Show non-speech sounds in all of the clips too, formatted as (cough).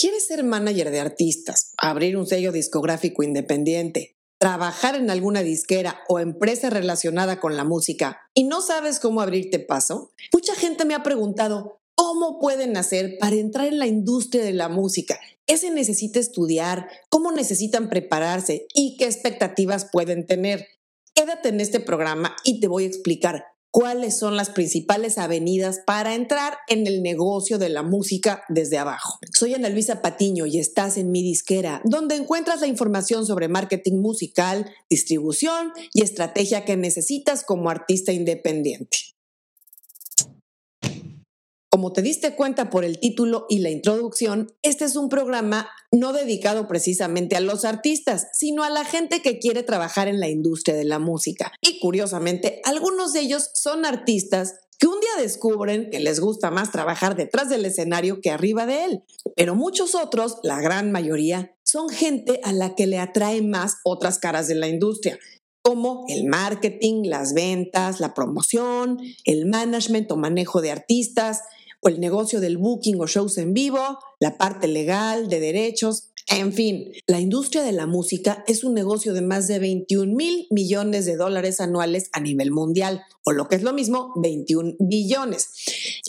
¿Quieres ser manager de artistas, abrir un sello discográfico independiente, trabajar en alguna disquera o empresa relacionada con la música y no sabes cómo abrirte paso? Mucha gente me ha preguntado, ¿cómo pueden hacer para entrar en la industria de la música? ¿Qué se necesita estudiar? ¿Cómo necesitan prepararse? ¿Y qué expectativas pueden tener? Quédate en este programa y te voy a explicar cuáles son las principales avenidas para entrar en el negocio de la música desde abajo. Soy Ana Luisa Patiño y estás en mi disquera, donde encuentras la información sobre marketing musical, distribución y estrategia que necesitas como artista independiente. Como te diste cuenta por el título y la introducción, este es un programa no dedicado precisamente a los artistas, sino a la gente que quiere trabajar en la industria de la música. Y curiosamente, algunos de ellos son artistas que un día descubren que les gusta más trabajar detrás del escenario que arriba de él. Pero muchos otros, la gran mayoría, son gente a la que le atrae más otras caras de la industria, como el marketing, las ventas, la promoción, el management o manejo de artistas, o el negocio del booking o shows en vivo, la parte legal, de derechos, en fin, la industria de la música es un negocio de más de 21 mil millones de dólares anuales a nivel mundial, o lo que es lo mismo, 21 billones.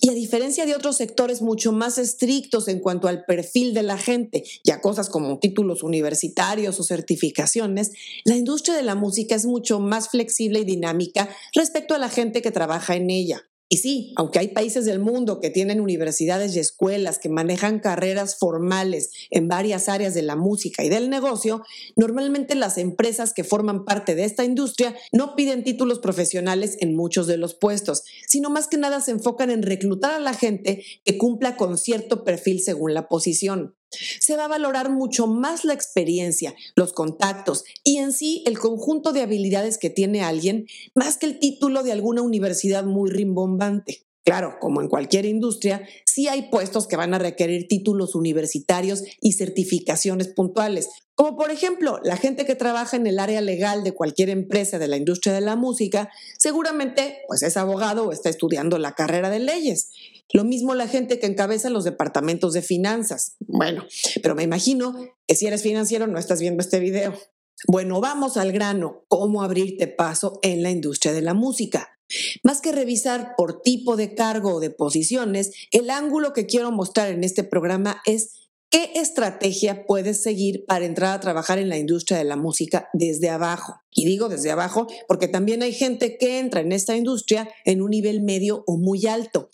Y a diferencia de otros sectores mucho más estrictos en cuanto al perfil de la gente y a cosas como títulos universitarios o certificaciones, la industria de la música es mucho más flexible y dinámica respecto a la gente que trabaja en ella. Y sí, aunque hay países del mundo que tienen universidades y escuelas que manejan carreras formales en varias áreas de la música y del negocio, normalmente las empresas que forman parte de esta industria no piden títulos profesionales en muchos de los puestos, sino más que nada se enfocan en reclutar a la gente que cumpla con cierto perfil según la posición. Se va a valorar mucho más la experiencia, los contactos y en sí el conjunto de habilidades que tiene alguien, más que el título de alguna universidad muy rimbombante. Claro, como en cualquier industria, sí hay puestos que van a requerir títulos universitarios y certificaciones puntuales, como por ejemplo la gente que trabaja en el área legal de cualquier empresa de la industria de la música, seguramente pues es abogado o está estudiando la carrera de leyes. Lo mismo la gente que encabeza los departamentos de finanzas. Bueno, pero me imagino que si eres financiero no estás viendo este video. Bueno, vamos al grano, cómo abrirte paso en la industria de la música. Más que revisar por tipo de cargo o de posiciones, el ángulo que quiero mostrar en este programa es ¿Qué estrategia puedes seguir para entrar a trabajar en la industria de la música desde abajo? Y digo desde abajo porque también hay gente que entra en esta industria en un nivel medio o muy alto,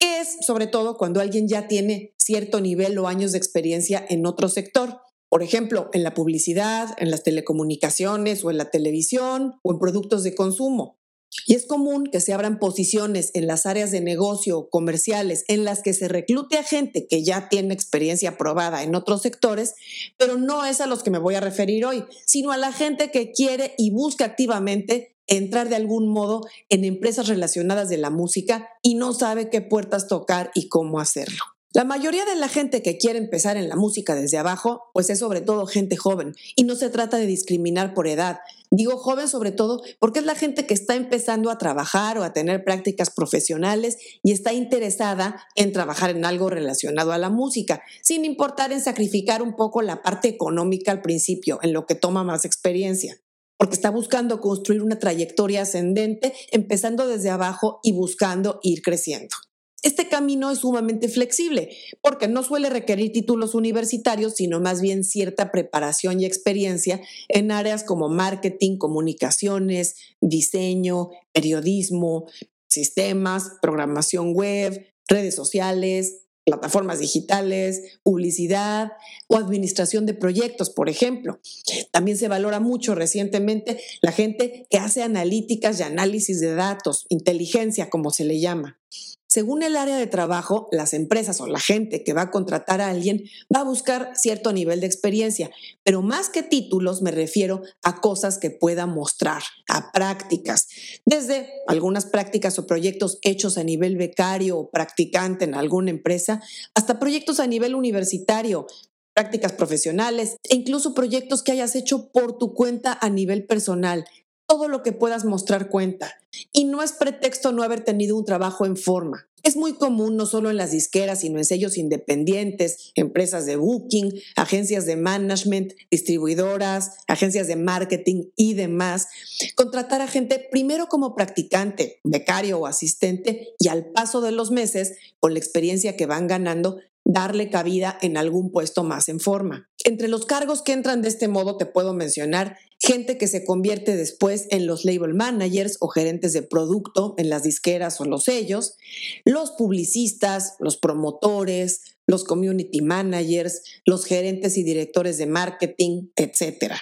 es sobre todo cuando alguien ya tiene cierto nivel o años de experiencia en otro sector. Por ejemplo, en la publicidad, en las telecomunicaciones o en la televisión o en productos de consumo. Y es común que se abran posiciones en las áreas de negocio comerciales en las que se reclute a gente que ya tiene experiencia probada en otros sectores, pero no es a los que me voy a referir hoy, sino a la gente que quiere y busca activamente entrar de algún modo en empresas relacionadas de la música y no sabe qué puertas tocar y cómo hacerlo. La mayoría de la gente que quiere empezar en la música desde abajo, pues es sobre todo gente joven y no se trata de discriminar por edad. Digo joven sobre todo porque es la gente que está empezando a trabajar o a tener prácticas profesionales y está interesada en trabajar en algo relacionado a la música, sin importar en sacrificar un poco la parte económica al principio, en lo que toma más experiencia porque está buscando construir una trayectoria ascendente, empezando desde abajo y buscando ir creciendo. Este camino es sumamente flexible porque no suele requerir títulos universitarios, sino más bien cierta preparación y experiencia en áreas como marketing, comunicaciones, diseño, periodismo, sistemas, programación web, redes sociales, plataformas digitales, publicidad o administración de proyectos, por ejemplo. También se valora mucho recientemente la gente que hace analíticas y análisis de datos, inteligencia, como se le llama. Según el área de trabajo, las empresas o la gente que va a contratar a alguien va a buscar cierto nivel de experiencia, pero más que títulos me refiero a cosas que pueda mostrar, a prácticas, desde algunas prácticas o proyectos hechos a nivel becario o practicante en alguna empresa, hasta proyectos a nivel universitario, prácticas profesionales e incluso proyectos que hayas hecho por tu cuenta a nivel personal todo lo que puedas mostrar cuenta. Y no es pretexto no haber tenido un trabajo en forma. Es muy común no solo en las disqueras, sino en sellos independientes, empresas de booking, agencias de management, distribuidoras, agencias de marketing y demás, contratar a gente primero como practicante, becario o asistente y al paso de los meses, con la experiencia que van ganando, darle cabida en algún puesto más en forma. Entre los cargos que entran de este modo te puedo mencionar gente que se convierte después en los label managers o gerentes de producto en las disqueras o los sellos, los publicistas, los promotores, los community managers, los gerentes y directores de marketing, etc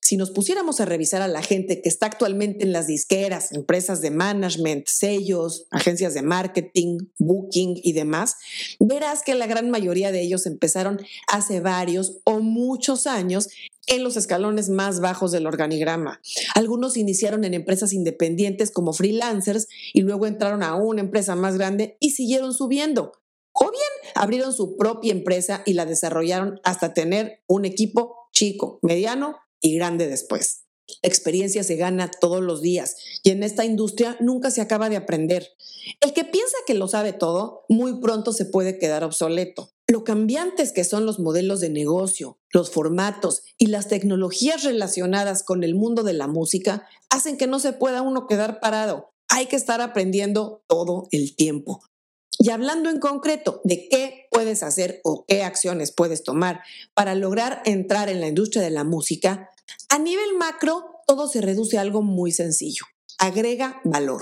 si nos pusiéramos a revisar a la gente que está actualmente en las disqueras, empresas de management, sellos, agencias de marketing, booking y demás, verás que la gran mayoría de ellos empezaron hace varios o muchos años en los escalones más bajos del organigrama. Algunos iniciaron en empresas independientes como freelancers y luego entraron a una empresa más grande y siguieron subiendo. O bien abrieron su propia empresa y la desarrollaron hasta tener un equipo chico, mediano y grande después. Experiencia se gana todos los días y en esta industria nunca se acaba de aprender. El que piensa que lo sabe todo, muy pronto se puede quedar obsoleto. Lo cambiantes que son los modelos de negocio, los formatos y las tecnologías relacionadas con el mundo de la música hacen que no se pueda uno quedar parado. Hay que estar aprendiendo todo el tiempo. Y hablando en concreto de qué puedes hacer o qué acciones puedes tomar para lograr entrar en la industria de la música, a nivel macro, todo se reduce a algo muy sencillo. Agrega valor.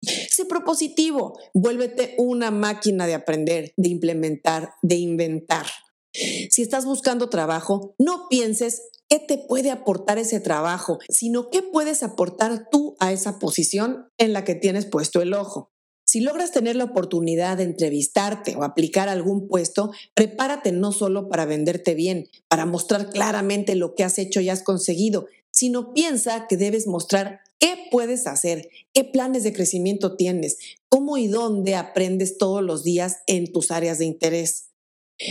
Sé propositivo, vuélvete una máquina de aprender, de implementar, de inventar. Si estás buscando trabajo, no pienses qué te puede aportar ese trabajo, sino qué puedes aportar tú a esa posición en la que tienes puesto el ojo. Si logras tener la oportunidad de entrevistarte o aplicar algún puesto, prepárate no solo para venderte bien, para mostrar claramente lo que has hecho y has conseguido, sino piensa que debes mostrar qué puedes hacer, qué planes de crecimiento tienes, cómo y dónde aprendes todos los días en tus áreas de interés.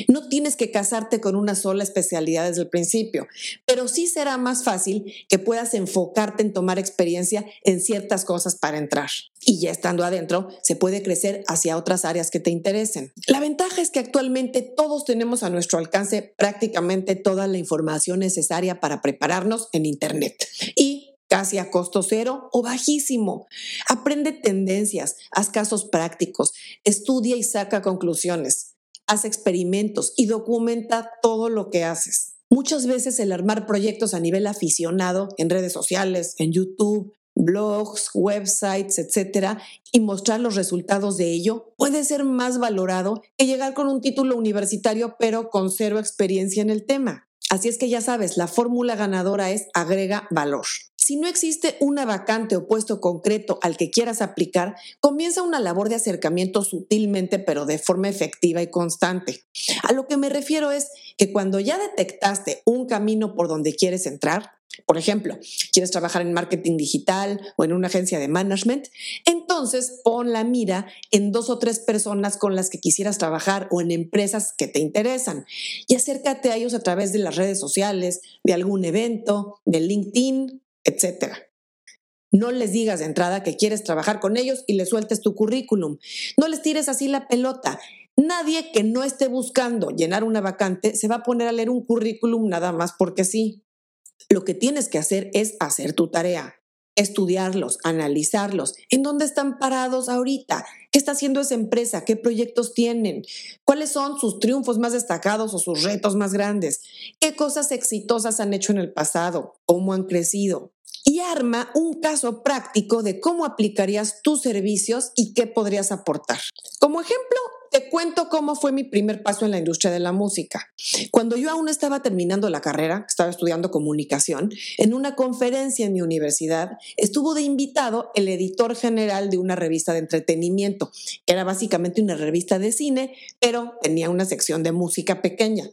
No tienes que casarte con una sola especialidad desde el principio, pero sí será más fácil que puedas enfocarte en tomar experiencia en ciertas cosas para entrar. Y ya estando adentro, se puede crecer hacia otras áreas que te interesen. La ventaja es que actualmente todos tenemos a nuestro alcance prácticamente toda la información necesaria para prepararnos en Internet. Y casi a costo cero o bajísimo. Aprende tendencias, haz casos prácticos, estudia y saca conclusiones haz experimentos y documenta todo lo que haces. Muchas veces el armar proyectos a nivel aficionado en redes sociales, en YouTube, blogs, websites, etcétera, y mostrar los resultados de ello puede ser más valorado que llegar con un título universitario pero con cero experiencia en el tema. Así es que ya sabes, la fórmula ganadora es agrega valor. Si no existe una vacante o puesto concreto al que quieras aplicar, comienza una labor de acercamiento sutilmente pero de forma efectiva y constante. A lo que me refiero es que cuando ya detectaste un camino por donde quieres entrar, por ejemplo, quieres trabajar en marketing digital o en una agencia de management, entonces pon la mira en dos o tres personas con las que quisieras trabajar o en empresas que te interesan y acércate a ellos a través de las redes sociales, de algún evento, de LinkedIn, etc. No les digas de entrada que quieres trabajar con ellos y les sueltes tu currículum. No les tires así la pelota. Nadie que no esté buscando llenar una vacante se va a poner a leer un currículum nada más porque sí. Lo que tienes que hacer es hacer tu tarea, estudiarlos, analizarlos, en dónde están parados ahorita, qué está haciendo esa empresa, qué proyectos tienen, cuáles son sus triunfos más destacados o sus retos más grandes, qué cosas exitosas han hecho en el pasado, cómo han crecido. Y arma un caso práctico de cómo aplicarías tus servicios y qué podrías aportar. Como ejemplo, te cuento cómo fue mi primer paso en la industria de la música. Cuando yo aún estaba terminando la carrera, estaba estudiando comunicación, en una conferencia en mi universidad estuvo de invitado el editor general de una revista de entretenimiento. Era básicamente una revista de cine, pero tenía una sección de música pequeña.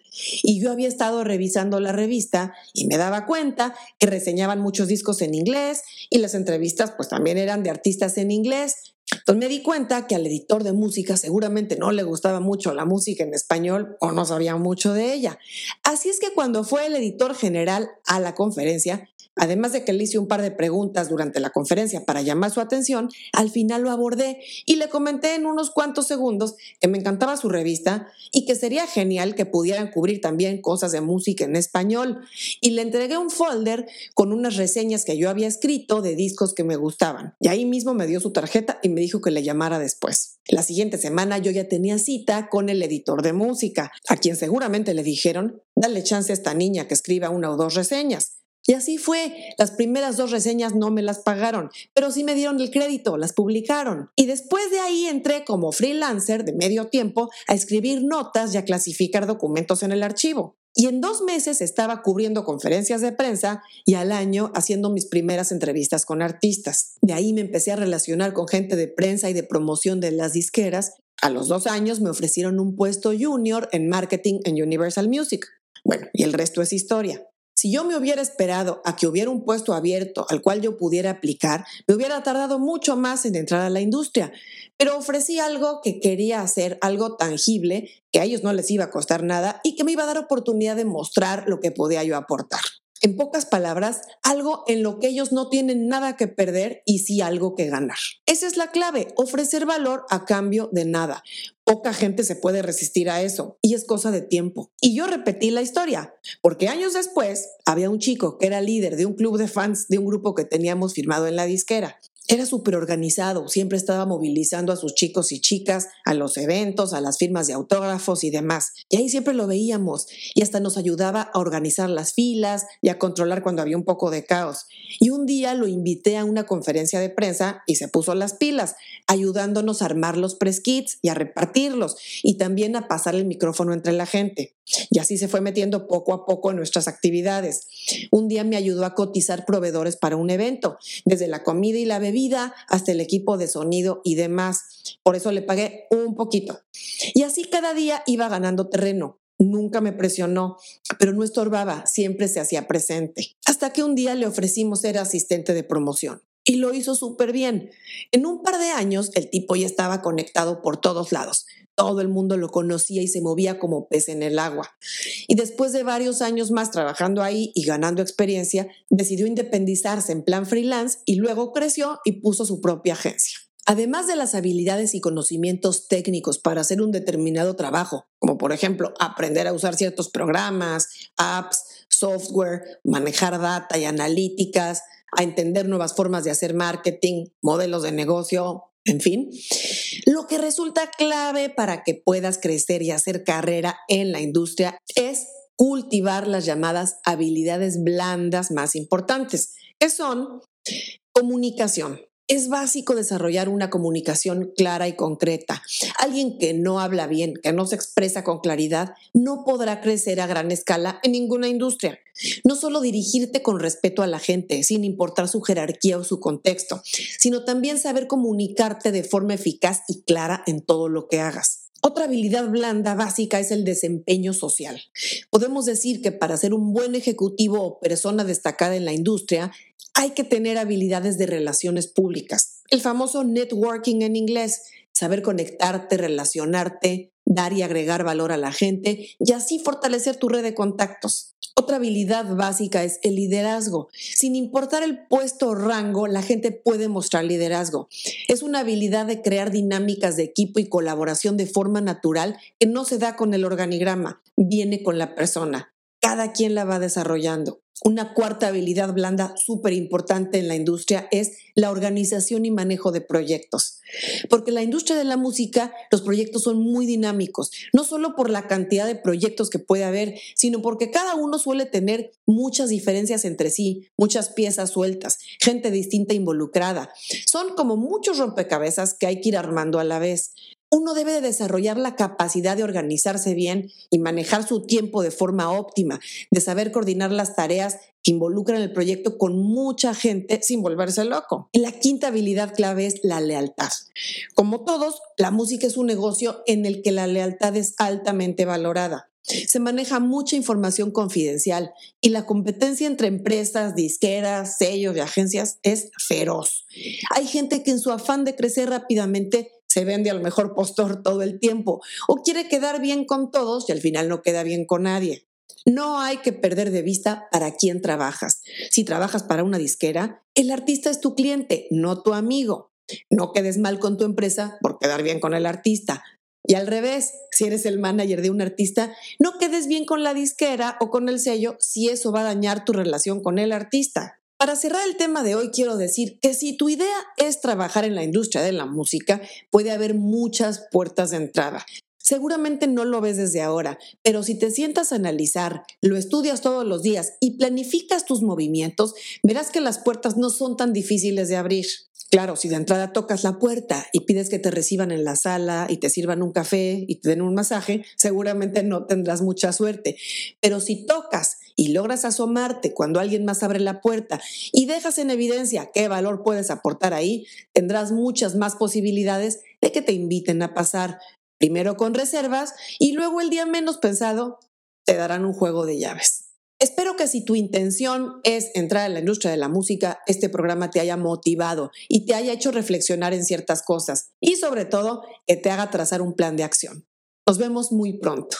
Y yo había estado revisando la revista y me daba cuenta que reseñaban muchos discos en inglés y las entrevistas pues también eran de artistas en inglés Entonces me di cuenta que al editor de música seguramente no le gustaba mucho la música en español o no sabía mucho de ella. Así es que cuando fue el editor general a la conferencia, Además de que le hice un par de preguntas durante la conferencia para llamar su atención, al final lo abordé y le comenté en unos cuantos segundos que me encantaba su revista y que sería genial que pudieran cubrir también cosas de música en español. Y le entregué un folder con unas reseñas que yo había escrito de discos que me gustaban. Y ahí mismo me dio su tarjeta y me dijo que le llamara después. La siguiente semana yo ya tenía cita con el editor de música, a quien seguramente le dijeron, dale chance a esta niña que escriba una o dos reseñas. Y así fue. Las primeras dos reseñas no me las pagaron, pero sí me dieron el crédito, las publicaron. Y después de ahí entré como freelancer de medio tiempo a escribir notas y a clasificar documentos en el archivo. Y en dos meses estaba cubriendo conferencias de prensa y al año haciendo mis primeras entrevistas con artistas. De ahí me empecé a relacionar con gente de prensa y de promoción de las disqueras. A los dos años me ofrecieron un puesto junior en marketing en Universal Music. Bueno, y el resto es historia. Si yo me hubiera esperado a que hubiera un puesto abierto al cual yo pudiera aplicar, me hubiera tardado mucho más en entrar a la industria, pero ofrecí algo que quería hacer, algo tangible, que a ellos no les iba a costar nada y que me iba a dar oportunidad de mostrar lo que podía yo aportar. En pocas palabras, algo en lo que ellos no tienen nada que perder y sí algo que ganar. Esa es la clave, ofrecer valor a cambio de nada. Poca gente se puede resistir a eso y es cosa de tiempo. Y yo repetí la historia, porque años después había un chico que era líder de un club de fans de un grupo que teníamos firmado en la disquera era súper organizado, siempre estaba movilizando a sus chicos y chicas a los eventos, a las firmas de autógrafos y demás. Y ahí siempre lo veíamos y hasta nos ayudaba a organizar las filas y a controlar cuando había un poco de caos. Y un día lo invité a una conferencia de prensa y se puso las pilas, ayudándonos a armar los press kits y a repartirlos y también a pasar el micrófono entre la gente. Y así se fue metiendo poco a poco en nuestras actividades. Un día me ayudó a cotizar proveedores para un evento, desde la comida y la bebida hasta el equipo de sonido y demás. Por eso le pagué un poquito. Y así cada día iba ganando terreno. Nunca me presionó, pero no estorbaba, siempre se hacía presente. Hasta que un día le ofrecimos ser asistente de promoción y lo hizo súper bien. En un par de años el tipo ya estaba conectado por todos lados. Todo el mundo lo conocía y se movía como pez en el agua. Y después de varios años más trabajando ahí y ganando experiencia, decidió independizarse en plan freelance y luego creció y puso su propia agencia. Además de las habilidades y conocimientos técnicos para hacer un determinado trabajo, como por ejemplo aprender a usar ciertos programas, apps, software, manejar data y analíticas, a entender nuevas formas de hacer marketing, modelos de negocio, en fin. Lo que resulta clave para que puedas crecer y hacer carrera en la industria es cultivar las llamadas habilidades blandas más importantes, que son comunicación, es básico desarrollar una comunicación clara y concreta. Alguien que no habla bien, que no se expresa con claridad, no podrá crecer a gran escala en ninguna industria. No solo dirigirte con respeto a la gente, sin importar su jerarquía o su contexto, sino también saber comunicarte de forma eficaz y clara en todo lo que hagas. Otra habilidad blanda básica es el desempeño social. Podemos decir que para ser un buen ejecutivo o persona destacada en la industria, hay que tener habilidades de relaciones públicas. El famoso networking en inglés, saber conectarte, relacionarte, dar y agregar valor a la gente y así fortalecer tu red de contactos. Otra habilidad básica es el liderazgo. Sin importar el puesto o rango, la gente puede mostrar liderazgo. Es una habilidad de crear dinámicas de equipo y colaboración de forma natural que no se da con el organigrama, viene con la persona. Cada quien la va desarrollando. Una cuarta habilidad blanda súper importante en la industria es la organización y manejo de proyectos. Porque en la industria de la música los proyectos son muy dinámicos, no solo por la cantidad de proyectos que puede haber, sino porque cada uno suele tener muchas diferencias entre sí, muchas piezas sueltas, gente distinta involucrada. Son como muchos rompecabezas que hay que ir armando a la vez uno debe desarrollar la capacidad de organizarse bien y manejar su tiempo de forma óptima, de saber coordinar las tareas que involucran el proyecto con mucha gente sin volverse loco. Y la quinta habilidad clave es la lealtad. Como todos, la música es un negocio en el que la lealtad es altamente valorada. Se maneja mucha información confidencial y la competencia entre empresas, disqueras, sellos y agencias es feroz. Hay gente que en su afán de crecer rápidamente se vende al mejor postor (laughs) todo el tiempo o quiere quedar bien con todos y al final no queda bien con nadie. No hay que perder de vista para quién trabajas. Si trabajas para una disquera, el artista es tu cliente, no tu amigo. No quedes mal con tu empresa por quedar bien con el artista. Y al revés, si eres el manager de un artista, no quedes bien con la disquera o con el sello si eso va a dañar tu relación con el artista. Para cerrar el tema de hoy, quiero decir que si tu idea es trabajar en la industria de la música, puede haber muchas puertas de entrada. Seguramente no lo ves desde ahora, pero si te sientas a analizar, lo estudias todos los días y planificas tus movimientos, verás que las puertas no son tan difíciles de abrir. Claro, si de entrada tocas la puerta y pides que te reciban en la sala y te sirvan un café y te den un masaje, seguramente no tendrás mucha suerte. Pero si tocas y logras asomarte cuando alguien más abre la puerta y dejas en evidencia qué valor puedes aportar ahí, tendrás muchas más posibilidades de que te inviten a pasar, primero con reservas y luego el día menos pensado te darán un juego de llaves. Espero que si tu intención es entrar en la industria de la música, este programa te haya motivado y te haya hecho reflexionar en ciertas cosas y sobre todo que te haga trazar un plan de acción. Nos vemos muy pronto.